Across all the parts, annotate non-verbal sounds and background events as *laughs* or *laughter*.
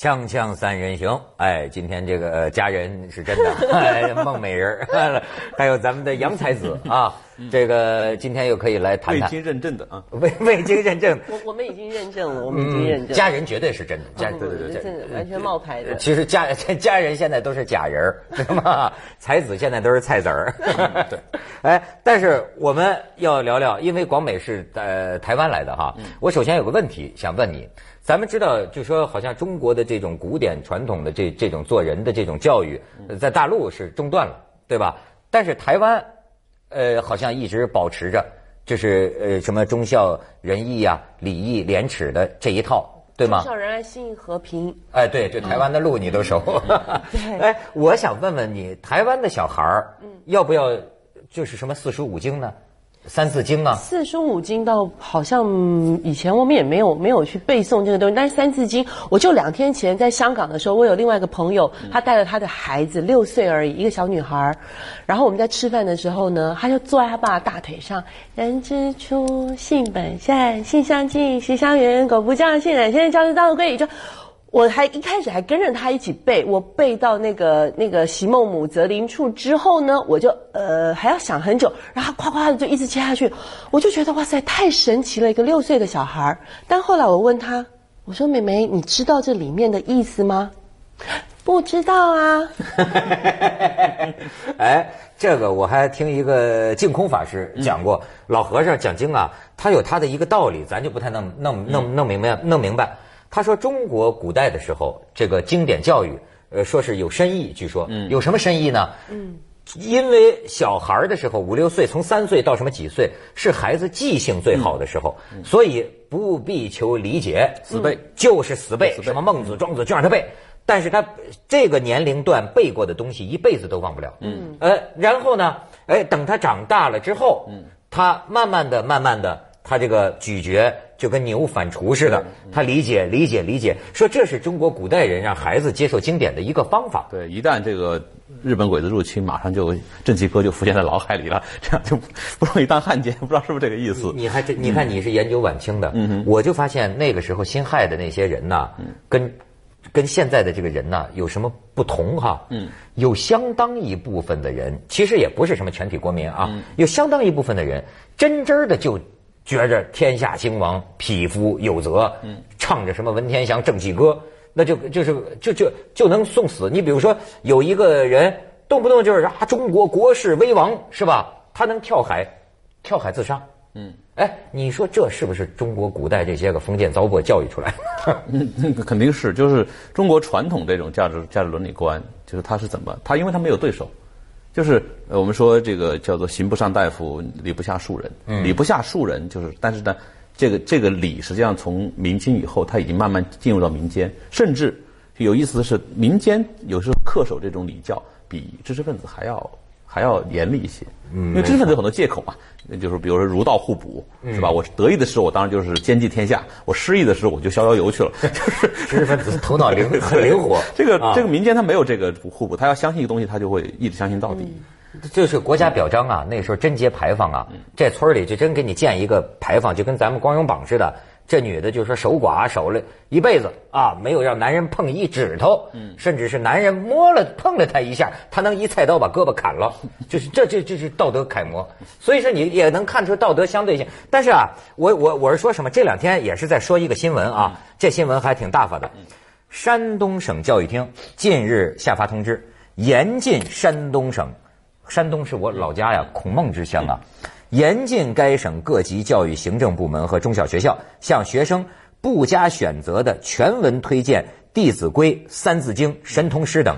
锵锵三人行，哎，今天这个呃家人是真的，*laughs* 哎，孟美人，*laughs* 还有咱们的杨才子啊，这个今天又可以来谈谈未经认证的啊，*laughs* 未未经认证，我我们已经认证了，我们已经认证。家人绝对是真的，家对对对，真的完全冒牌的。其实家家人现在都是假人儿，对吗？才子现在都是菜籽儿，对。哎，但是我们要聊聊，因为广美是呃台湾来的哈，我首先有个问题想问你。咱们知道，就说好像中国的这种古典传统的这这种做人的这种教育，在大陆是中断了，对吧？但是台湾，呃，好像一直保持着，就是呃什么忠孝仁义啊、礼义廉耻的这一套，对吗？忠孝仁爱、信义和平。哎，对，这台湾的路你都熟。*laughs* 对。哎，我想问问你，台湾的小孩儿，要不要就是什么四书五经呢？三字经啊，四书五经倒好像以前我们也没有没有去背诵这个东西，但是三字经，我就两天前在香港的时候，我有另外一个朋友，他带了他的孩子六岁而已，一个小女孩，然后我们在吃饭的时候呢，他就坐在他爸大腿上，人之初性本善，性相近，习相远，苟不教性乃迁，教之道贵。就。我还一开始还跟着他一起背，我背到那个那个席孟母择邻处之后呢，我就呃还要想很久，然后夸夸的就一直接下去，我就觉得哇塞太神奇了，一个六岁的小孩但后来我问他，我说妹妹，你知道这里面的意思吗？不知道啊。*laughs* 哎，这个我还听一个净空法师讲过，老和尚讲经啊，他有他的一个道理，咱就不太弄弄弄弄明白弄明白。他说：“中国古代的时候，这个经典教育，呃，说是有深意。据说，有什么深意呢？嗯，因为小孩的时候，五六岁，从三岁到什么几岁，是孩子记性最好的时候，所以不必求理解，死背。就是死背，什么孟子、庄子就让他背。但是他这个年龄段背过的东西，一辈子都忘不了。嗯，呃，然后呢，哎，等他长大了之后，嗯，他慢慢的、慢慢的，他这个咀嚼。”就跟牛反刍似的，他理解理解理解，说这是中国古代人让孩子接受经典的一个方法。对，一旦这个日本鬼子入侵，马上就正气歌就浮现在脑海里了，*laughs* 这样就不容易当汉奸。不知道是不是这个意思？你还这？你看你是研究晚清的，我就发现那个时候辛亥的那些人呐，跟跟现在的这个人呐有什么不同哈？嗯，有相当一部分的人，其实也不是什么全体国民啊，有相当一部分的人真真的就。觉着天下兴亡，匹夫有责，唱着什么文天祥正气歌，那就就是就就就能送死。你比如说有一个人动不动就是啊，中国国势危亡是吧？他能跳海，跳海自杀。嗯，哎，你说这是不是中国古代这些个封建糟粕教育出来？*laughs* 那个肯定是，就是中国传统这种价值价值伦理观，就是他是怎么他，因为他没有对手。就是我们说这个叫做刑不上大夫，礼不下庶人。礼不下庶人，就是但是呢，这个这个礼实际上从明清以后，它已经慢慢进入到民间，甚至有意思的是，民间有时候恪守这种礼教，比知识分子还要。还要严厉一些，因为知识分子有很多借口嘛，就是比如说儒道互补，是吧？我得意的时候，我当然就是兼济天下；我失意的时候，我就逍遥游去了。*laughs* 就是知识分子头脑灵很灵活。*laughs* 这个这个民间他没有这个互补，他要相信一个东西，他就会一直相信到底。就是国家表彰啊，那时候贞节牌坊啊，这村里就真给你建一个牌坊，就跟咱们光荣榜似的。这女的就说守寡守了一辈子啊，没有让男人碰一指头，甚至是男人摸了碰了她一下，她能一菜刀把胳膊砍了，*laughs* 就是这这这是道德楷模。所以说你也能看出道德相对性。但是啊，我我我是说什么？这两天也是在说一个新闻啊，这新闻还挺大发的。山东省教育厅近日下发通知，严禁山东省，山东是我老家呀，孔孟之乡啊。严禁该省各级教育行政部门和中小学校向学生不加选择的全文推荐《弟子规》《三字经》《神童诗》等，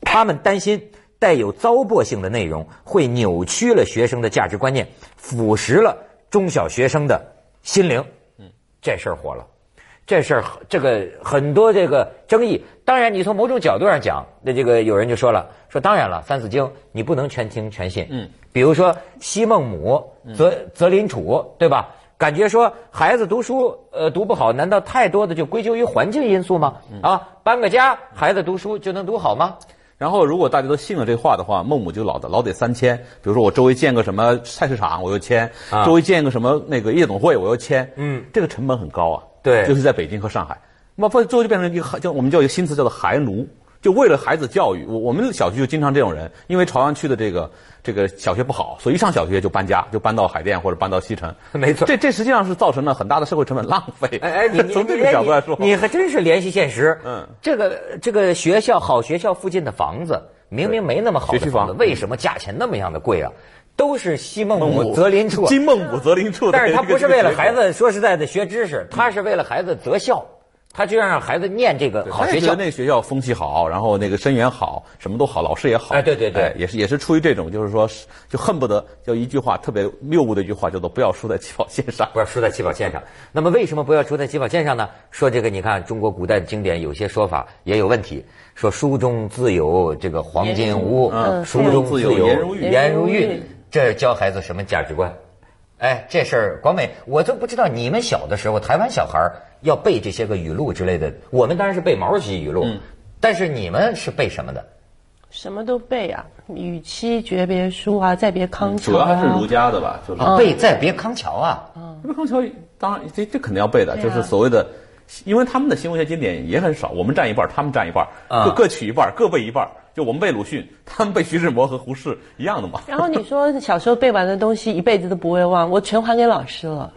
他们担心带有糟粕性的内容会扭曲了学生的价值观念，腐蚀了中小学生的心灵。嗯，这事儿火了。这事儿这个很多这个争议，当然你从某种角度上讲，那这个有人就说了，说当然了，《三字经》你不能全听全信，嗯，比如说西孟母择择邻处，对吧？感觉说孩子读书呃读不好，难道太多的就归咎于环境因素吗？啊，搬个家，孩子读书就能读好吗？然后如果大家都信了这话的话，孟母就老的老得三千，比如说我周围建个什么菜市场，我又迁；周围建个什么那个夜总会，我又迁。嗯，这个成本很高啊。对，尤其在北京和上海，那么最后就变成一个叫我们叫一个新词叫做孩奴。就为了孩子教育，我我们小区就经常这种人，因为朝阳区的这个这个小学不好，所以一上小学就搬家，就搬到海淀或者搬到西城。*laughs* 没错这这实际上是造成了很大的社会成本浪费。哎哎，你你 *laughs* 从这个角度来说，你还真是联系现实。嗯，这个这个学校好学校附近的房子，明明没那么好的学区房子，房为什么价钱那么样的贵啊？都是西孟母择邻处，金孟母择邻处。但是他不是为了孩子，说实在的学知识，他是为了孩子择校。他就让孩子念这个好学校，那个学校风气好，然后那个生源好，什么都好，老师也好。哎，对对对，也是也是出于这种，就是说，就恨不得就一句话特别谬误的一句话，叫做“不要输在起跑线上”。不要输在起跑线上。那么为什么不要输在起跑线上呢？说这个，你看中国古代的经典有些说法也有问题，说书中自有这个黄金屋，书中自有颜如玉，颜如玉，这教孩子什么价值观？哎，这事儿广美，我都不知道你们小的时候，台湾小孩要背这些个语录之类的，我们当然是背毛主席语录，但是你们是背什么的？什么都背啊，与妻诀别书啊，再别康桥。主要还是儒家的吧，就是背再别康桥啊。再别康桥，当然这这肯定要背的，就是所谓的，因为他们的新文学经典也很少，我们占一半，他们占一半，各各取一半，各背一半。就我们背鲁迅，他们背徐志摩和胡适一样的嘛。然后你说小时候背完的东西一辈子都不会忘，我全还给老师了。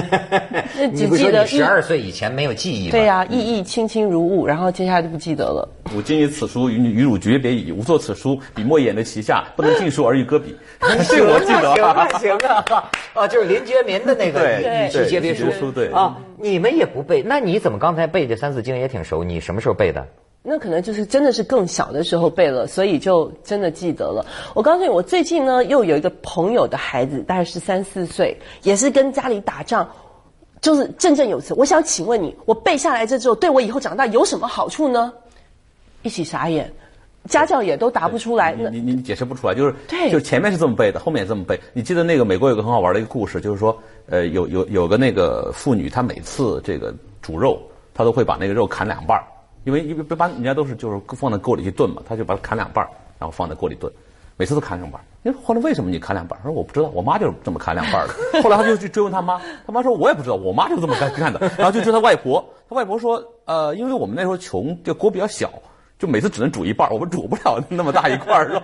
*laughs* 那只记得十二岁以前没有记忆。对呀，意义清清如雾，然后接下来就不记得了。吾今以此书与与汝诀别矣，吾作此书，笔墨眼的旗下，不能尽数而欲搁笔。*laughs* 这我记得。行啊行啊，啊，就是林觉民的那个与妻诀别书。对啊，你们也不背，那你怎么刚才背这《三字经》也挺熟？你什么时候背的？那可能就是真的是更小的时候背了，所以就真的记得了。我告诉你，我最近呢又有一个朋友的孩子，大概是三四岁，也是跟家里打仗，就是振振有词。我想请问你，我背下来这之后，对我以后长大有什么好处呢？一起傻眼，家教也都答不出来。你你你解释不出来，就是对，就前面是这么背的，后面也这么背。你记得那个美国有个很好玩的一个故事，就是说，呃，有有有个那个妇女，她每次这个煮肉，她都会把那个肉砍两半儿。因为一般人家都是就是放在锅里去炖嘛，他就把它砍两半然后放在锅里炖，每次都砍两半你说后来为什么你砍两半他说我不知道，我妈就是这么砍两半的。*laughs* 后来他就去追问他妈，他妈说我也不知道，我妈就这么干干的。然后就追他外婆，他外婆说，呃，因为我们那时候穷，这锅比较小，就每次只能煮一半我们煮不了那么大一块肉，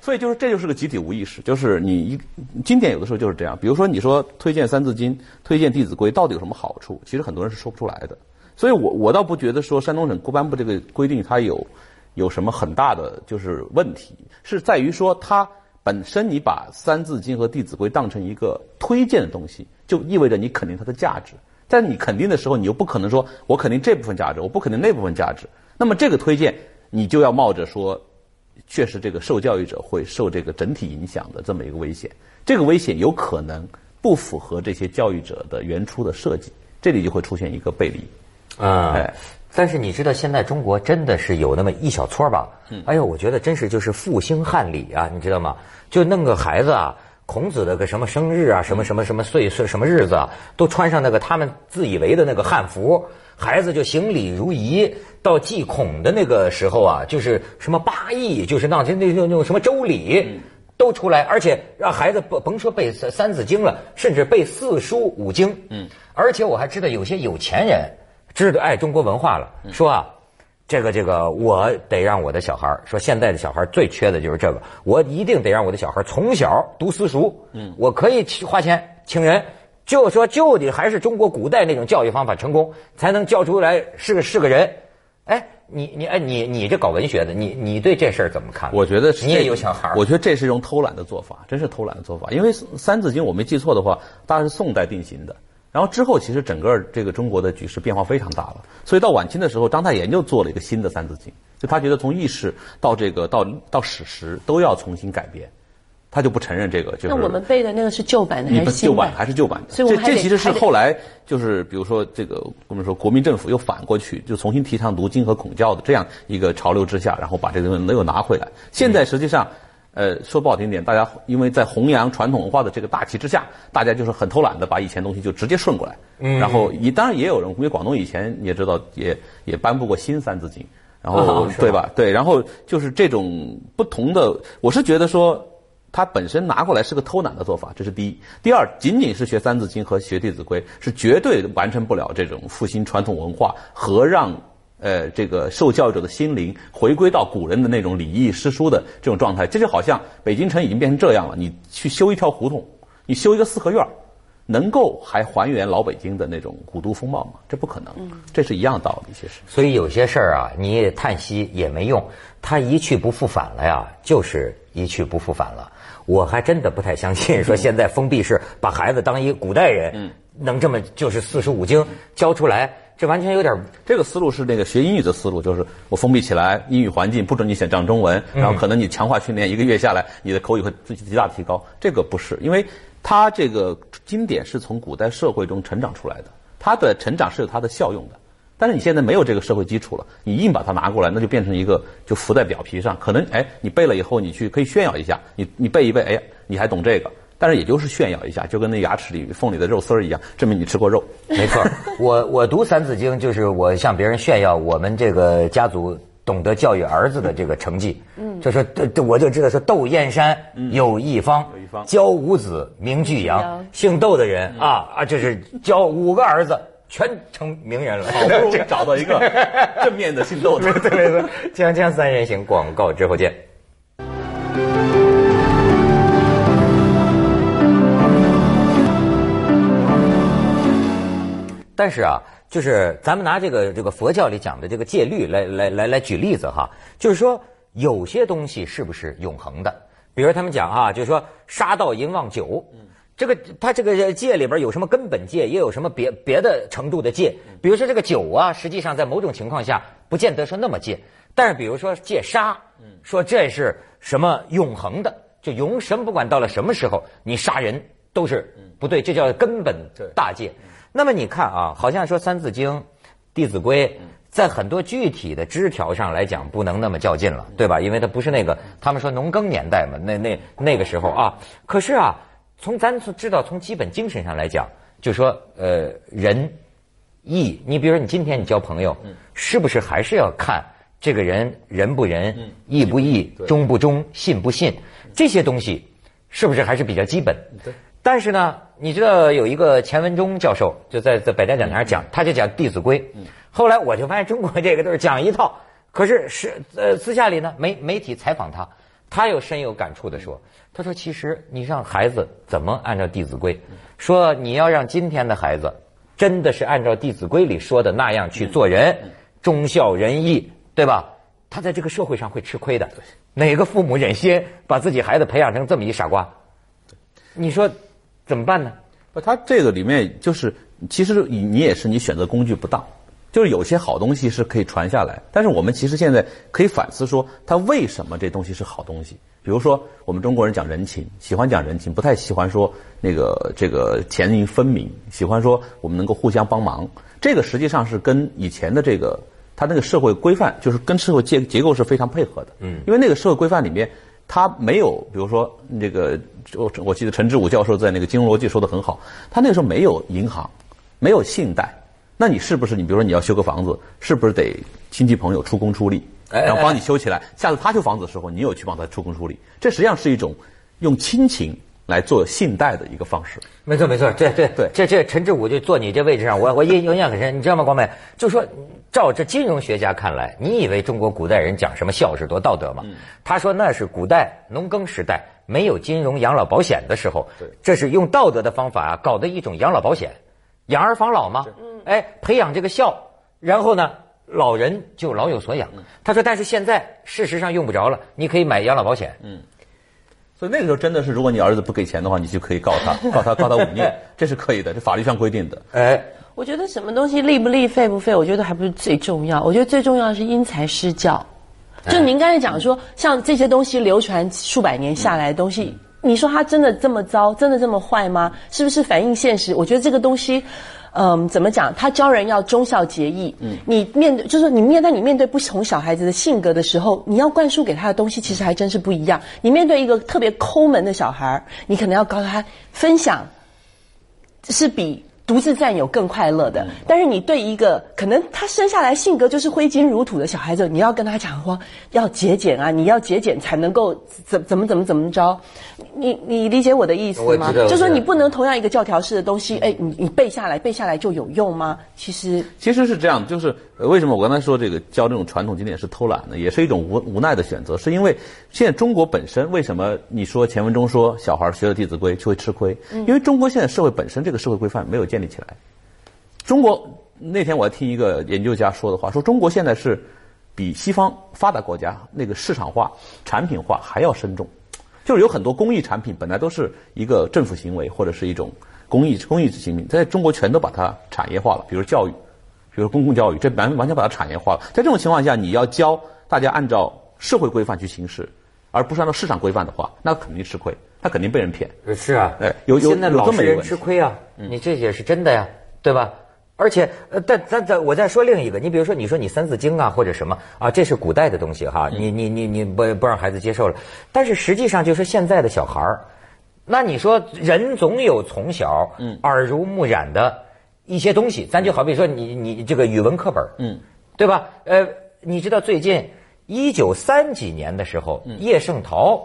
所以就是这就是个集体无意识，就是你一经典有的时候就是这样。比如说你说推荐《三字经》，推荐《弟子规》，到底有什么好处？其实很多人是说不出来的。所以，我我倒不觉得说山东省公安部这个规定它有有什么很大的就是问题，是在于说它本身你把《三字经》和《弟子规》当成一个推荐的东西，就意味着你肯定它的价值。在你肯定的时候，你又不可能说我肯定这部分价值，我不肯定那部分价值。那么这个推荐，你就要冒着说，确实这个受教育者会受这个整体影响的这么一个危险。这个危险有可能不符合这些教育者的原初的设计，这里就会出现一个背离。啊，哎，但是你知道现在中国真的是有那么一小撮吧？嗯，哎呦，我觉得真是就是复兴汉礼啊，你知道吗？就弄个孩子啊，孔子的个什么生日啊，什么什么什么岁岁什么日子啊，都穿上那个他们自以为的那个汉服，孩子就行礼如仪。到祭孔的那个时候啊，就是什么八义，就是那那那那种什么周礼都出来，而且让孩子甭甭说背三三字经了，甚至背四书五经。嗯，而且我还知道有些有钱人。知道爱中国文化了，说啊，这个这个，我得让我的小孩说现在的小孩最缺的就是这个，我一定得让我的小孩从小读私塾，嗯，我可以花钱请人，就说就得还是中国古代那种教育方法成功，才能教出来是个是个人。哎，你你哎你你这搞文学的，你你对这事儿怎么看？我觉得你也有小孩我觉得这是一种偷懒的做法，真是偷懒的做法。因为《三字经》我没记错的话，大概是宋代定型的。然后之后，其实整个这个中国的局势变化非常大了。所以到晚清的时候，章太炎就做了一个新的《三字经》，就他觉得从意识到这个到到史实都要重新改变，他就不承认这个。就是那我们背的那个是旧版的还是旧版？还是旧版的？所以这这其实是后来就是比如说这个我们说国民政府又反过去，就重新提倡读经和孔教的这样一个潮流之下，然后把这个东西又拿回来。现在实际上。呃，说不好听点，大家因为在弘扬传统文化的这个大旗之下，大家就是很偷懒的把以前东西就直接顺过来。嗯。然后也当然也有人，因为广东以前你也知道，也也颁布过新三字经，然后对吧？对，然后就是这种不同的，我是觉得说，它本身拿过来是个偷懒的做法，这是第一。第二，仅仅是学《三字经》和学《弟子规》，是绝对完成不了这种复兴传统文化和让呃这个受教育者的心灵回归到古人的那种礼义诗书的这种状态。这就好像北京城已经变成这样了，你去修一条胡同，你修一个四合院，能够还还原老北京的那种古都风貌吗？这不可能。这是一样道理，其实。所以有些事儿啊，你也叹息也没用，它一去不复返了呀，就是一去不复返了。我还真的不太相信，说现在封闭式把孩子当一古代人，能这么就是四书五经教出来，这完全有点这个思路是那个学英语的思路，就是我封闭起来，英语环境不准你写讲中文，然后可能你强化训练一个月下来，你的口语会自己极大提高。这个不是，因为它这个经典是从古代社会中成长出来的，它的成长是有它的效用的。但是你现在没有这个社会基础了，你硬把它拿过来，那就变成一个就浮在表皮上。可能哎，你背了以后，你去可以炫耀一下，你你背一背，哎，你还懂这个，但是也就是炫耀一下，就跟那牙齿里缝里的肉丝儿一样，证明你吃过肉。没错，我我读《三字经》就是我向别人炫耀我们这个家族懂得教育儿子的这个成绩。嗯，就说这我就知道说窦燕山有一方，有一方教五子名俱扬，姓窦的人啊啊，就是教五个儿子。全成名人了，好不容易找到一个 *laughs* 正面的姓窦的。对对对，锵锵三人行，广告之后见。但是啊，就是咱们拿这个这个佛教里讲的这个戒律来来来来举例子哈，就是说有些东西是不是永恒的？比如他们讲啊，就是说杀盗淫妄酒。这个它这个戒里边有什么根本戒，也有什么别别的程度的戒。比如说这个酒啊，实际上在某种情况下不见得说那么戒。但是比如说戒杀，说这是什么永恒的，就永神不管到了什么时候，你杀人都是不对，这叫根本大戒。那么你看啊，好像说《三字经》《弟子规》在很多具体的枝条上来讲，不能那么较劲了，对吧？因为它不是那个他们说农耕年代嘛，那那那个时候啊。可是啊，从咱知道从基本精神上来讲，就说呃仁义，你比如说你今天你交朋友，是不是还是要看这个人仁不仁、义不义、忠不忠、信不信这些东西，是不是还是比较基本？但是呢，你知道有一个钱文忠教授就在在百家讲坛上讲，他就讲《弟子规》。后来我就发现中国这个都是讲一套，可是是呃私下里呢，媒媒体采访他，他又深有感触的说，他说其实你让孩子怎么按照《弟子规》，说你要让今天的孩子真的是按照《弟子规》里说的那样去做人，忠孝仁义，对吧？他在这个社会上会吃亏的。哪个父母忍心把自己孩子培养成这么一傻瓜？你说。怎么办呢？不，他这个里面就是，其实你你也是你选择工具不当，就是有些好东西是可以传下来，但是我们其实现在可以反思说，它为什么这东西是好东西？比如说，我们中国人讲人情，喜欢讲人情，不太喜欢说那个这个钱银分明，喜欢说我们能够互相帮忙。这个实际上是跟以前的这个他那个社会规范，就是跟社会结结构是非常配合的。嗯，因为那个社会规范里面。他没有，比如说这个，我我记得陈志武教授在那个《金融逻辑》说的很好，他那个时候没有银行，没有信贷，那你是不是你比如说你要修个房子，是不是得亲戚朋友出工出力，然后帮你修起来？下次他修房子的时候，你有去帮他出工出力，这实际上是一种用亲情来做信贷的一个方式。没错，没错，对对对，这这陈志武就坐你这位置上，我我印印象很深，你知道吗？光美就说。照这金融学家看来，你以为中国古代人讲什么孝是多道德吗？他说那是古代农耕时代没有金融养老保险的时候，这是用道德的方法啊搞的一种养老保险，养儿防老嘛。哎，培养这个孝，然后呢，老人就老有所养。他说，但是现在事实上用不着了，你可以买养老保险。嗯，所以那个时候真的是，如果你儿子不给钱的话，你就可以告他，告他告他忤逆，这是可以的，这法律上规定的。哎。我觉得什么东西利不利、废不废，我觉得还不是最重要。我觉得最重要的是因材施教。就您刚才讲说，像这些东西流传数百年下来的东西，你说它真的这么糟，真的这么坏吗？是不是反映现实？我觉得这个东西，嗯，怎么讲？他教人要忠孝节义。嗯，你面对就是，你面对你面对不同小孩子的性格的时候，你要灌输给他的东西，其实还真是不一样。你面对一个特别抠门的小孩，你可能要告诉他分享，是比。独自占有更快乐的。但是你对一个可能他生下来性格就是挥金如土的小孩子，你要跟他讲说要节俭啊，你要节俭才能够怎怎么怎么怎么着，你你理解我的意思吗？就说你不能同样一个教条式的东西，哎，你你背下来背下来就有用吗？其实其实是这样，就是呃为什么我刚才说这个教这种传统经典是偷懒呢？也是一种无无奈的选择，是因为现在中国本身为什么你说钱文忠说小孩学了《弟子规》就会吃亏？因为中国现在社会本身这个社会规范没有建立起来。中国那天我还听一个研究家说的话，说中国现在是比西方发达国家那个市场化、产品化还要深重。就是有很多公益产品本来都是一个政府行为或者是一种公益公益行为，在中国全都把它产业化了，比如教育，比如公共教育，这完完全把它产业化了。在这种情况下，你要教大家按照社会规范去行事，而不是按照市场规范的话，那肯定吃亏，他肯定被人骗。是啊，哎有有现在有老实人这么一个问题嗯吃亏啊，你这也是真的呀，对吧？而且，呃，但咱咱我再说另一个，你比如说，你说你《三字经》啊，或者什么啊，这是古代的东西哈，嗯你你你你不不让孩子接受了，但是实际上就是现在的小孩儿，那你说人总有从小嗯耳濡目染的一些东西，咱就好比说你你这个语文课本，嗯，对吧？呃，你知道最近一九三几年的时候，叶圣陶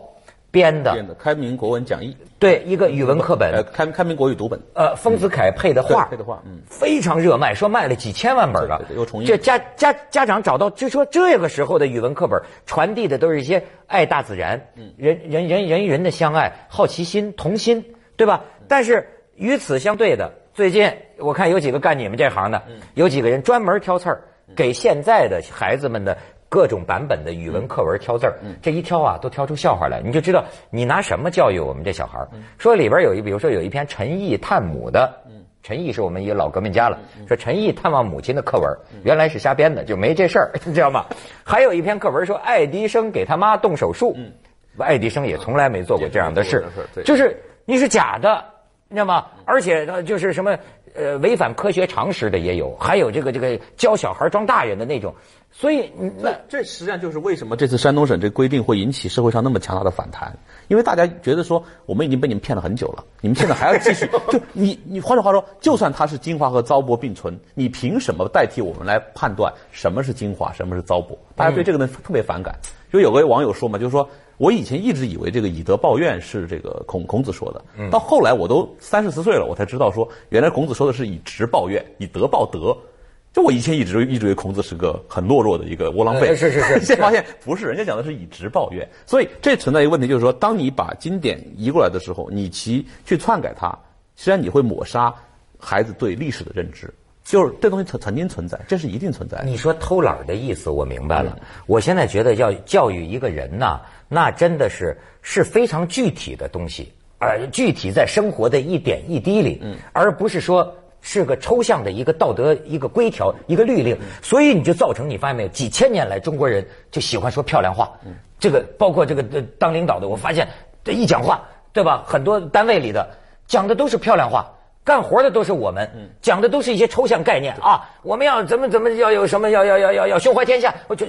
编的编的《开明国文讲义》，对一个语文课本。呃，，开开明国语读本，呃，丰子恺配的画，对配的画嗯。非常热卖，说卖了几千万本了又重印。这家家家长找到，就说这个时候的语文课本传递的都是一些爱大自然，嗯。人人人人与人的相爱、好奇心、童心，对吧？但是与此相对的，最近我看有几个干你们这行的，嗯。有几个人专门挑刺儿，给现在的孩子们的。各种版本的语文课文挑刺儿，嗯。这一挑啊，都挑出笑话来，你就知道你拿什么教育我们这小孩说里边有一，比如说有一篇陈毅探母的，嗯。陈毅是我们一个老革命家了，说陈毅探望母亲的课文，原来是瞎编的，就没这事儿，*laughs* 你知道吗？还有一篇课文说爱迪生给他妈动手术，爱迪生也从来没做过这样的事就是你是假的，你知道吗？而且呢，就是什么呃违反科学常识的也有，还有这个这个教小孩装大人的那种，所以那这实际上就是为什么这次山东省这规定会引起社会上那么强大的反弹，因为大家觉得说我们已经被你们骗了很久了，你们现在还要继续，*laughs* 就你你换句话说，就算它是精华和糟粕并存，你凭什么代替我们来判断什么是精华，什么是糟粕？大家对这个呢特别反感。就有个网友说嘛，就是说我以前一直以为这个以德报怨是这个孔孔子说的，到后来我都三十四岁了，我才知道说原来孔子说的是以直报怨，以德报德。就我以前一直一直以为孔子是个很懦弱的一个窝囊废，呃是是是。现在发现不是，人家讲的是以直报怨，所以这存在一个问题，就是说，当你把经典移过来的时候，你其去篡改它，实际上你会抹杀孩子对历史的认知，就是这东西曾曾经存在，这是一定存在的。你说偷懒儿的意思，我明白了。嗯。我现在觉得要教育一个人呐，那真的是是非常具体的东西，而，具体在生活的一点一滴里，嗯而不是说是个抽象的一个道德、一个规条、一个律令。所以你就造成你发现没有，几千年来中国人就喜欢说漂亮话。嗯这个包括这个呃当领导的，我发现这一讲话，对吧？很多单位里的讲的都是漂亮话。干活的都是我们，讲的都是一些抽象概念啊！我们要怎么怎么要有什么要要要要要胸怀天下，我就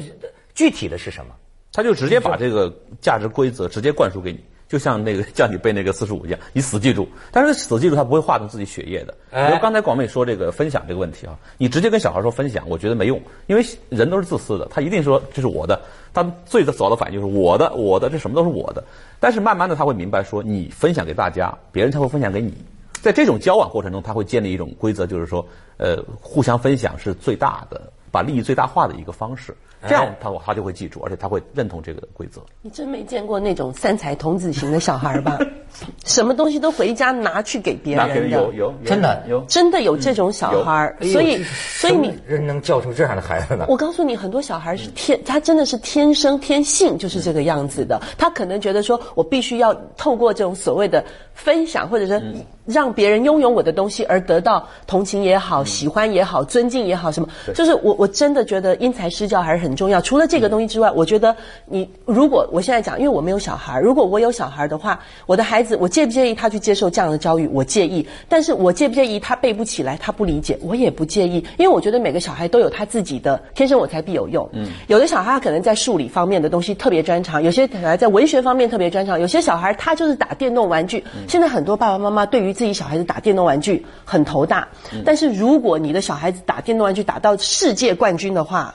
具体的是什么？他就直接把这个价值规则 *laughs* 直接灌输给你，就像那个叫你背那个四书五经，你死记住。但是死记住，他不会化成自己血液的。哎比如刚才广美说这个分享这个问题啊，你直接跟小孩说分享，我觉得没用，因为人都是自私的，他一定说这是我的，他最早的反应就是我的，我的，这什么都是我的。但是慢慢的他会明白说，你分享给大家，别人才会分享给你。在这种交往过程中，他会建立一种规则，就是说，呃，互相分享是最大的，把利益最大化的一个方式。这样他他就会记住，而且他会认同这个规则。你真没见过那种三才童子型的小孩吧？*laughs* 什么东西都回家拿去给别人的，有有真的有。真的有这种小孩所以所以你人能教出这样的孩子呢？我告诉你，很多小孩是天，他真的是天生天性就是这个样子的。他可能觉得说，我必须要透过这种所谓的分享，或者是让别人拥有我的东西，而得到同情也好、喜欢也好、尊敬也好，什么，就是我我真的觉得因材施教还是很重要。除了这个东西之外，我觉得你如果我现在讲，因为我没有小孩，如果我有小孩的话，我的孩子，我介不介意他去接受这样的教育？我介意，但是我介不介意他背不起来，他不理解，我也不介意，因为我觉得每个小孩都有他自己的天生我材必有用。嗯，有的小孩他可能在数理方面的东西特别专长，有些小孩在文学方面特别专长，有些小孩他就是打电动玩具。现在很多爸爸妈妈对于自己小孩子打电动玩具很头大，但是如果你的小孩子打电动玩具打到世界冠军的话，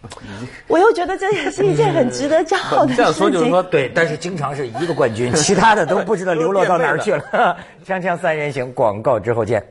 *laughs* 我又觉得这也是一件很值得骄傲的事情。这样说就是说，对，但是经常是一个冠军，其他的都不知道流落到哪儿去了。*laughs* 锵锵三人行，广告之后见。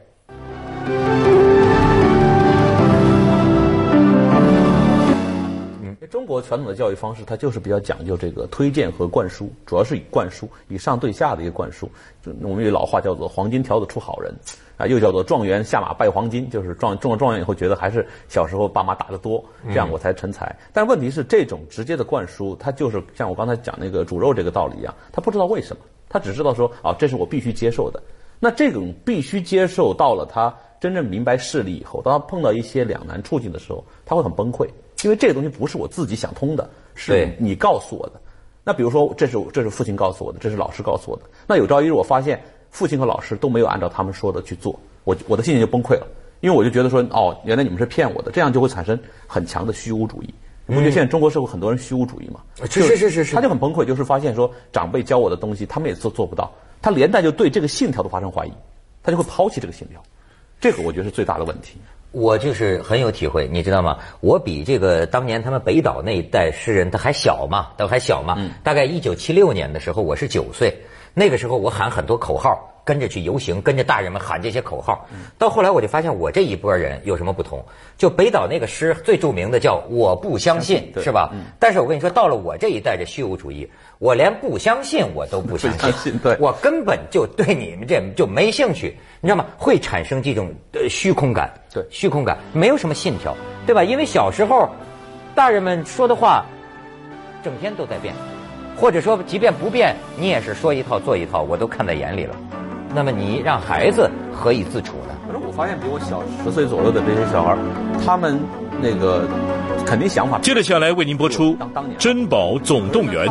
中国传统的教育方式，它就是比较讲究这个推荐和灌输，主要是以灌输，以上对下的一个灌输。就我们有老话叫做“黄金条子出好人”，啊，又叫做“状元下马拜黄金”，就是状中了状元以后，觉得还是小时候爸妈打得多，这样我才成才。但问题是，这种直接的灌输，他就是像我刚才讲那个煮肉这个道理一样，他不知道为什么，他只知道说啊，这是我必须接受的。那这种必须接受到了他真正明白事理以后，当他碰到一些两难处境的时候，他会很崩溃。因为这个东西不是我自己想通的，是你告诉我的。那比如说，这是这是父亲告诉我的，这是老师告诉我的。那有朝一日我发现父亲和老师都没有按照他们说的去做，我我的信念就崩溃了，因为我就觉得说，哦，原来你们是骗我的，这样就会产生很强的虚无主义。你不觉得现在中国社会很多人虚无主义吗？是是是是是，他就很崩溃，就是发现说长辈教我的东西，他们也做做不到，他连带就对这个信条都发生怀疑，他就会抛弃这个信条。这个我觉得是最大的问题。我就是很有体会，你知道吗？我比这个当年他们北岛那一代诗人他还小嘛，都还小嘛。大概一九七六年的时候，我是九岁，那个时候我喊很多口号。跟着去游行，跟着大人们喊这些口号。到后来我就发现，我这一波人有什么不同？就北岛那个诗最著名的叫“我不相信”，是吧？但是我跟你说，到了我这一代的虚无主义，我连不相信我都不相信，我根本就对你们这就没兴趣，你知道吗？会产生这种虚空感，对，虚空感，没有什么信条，对吧？因为小时候，大人们说的话，整天都在变，或者说即便不变，你也是说一套做一套，我都看在眼里了。那么你让孩子何以自处呢？可是我发现比我小十岁左右的这些小孩，他们那个肯定想法。接着下来为您播出《珍宝总动员》。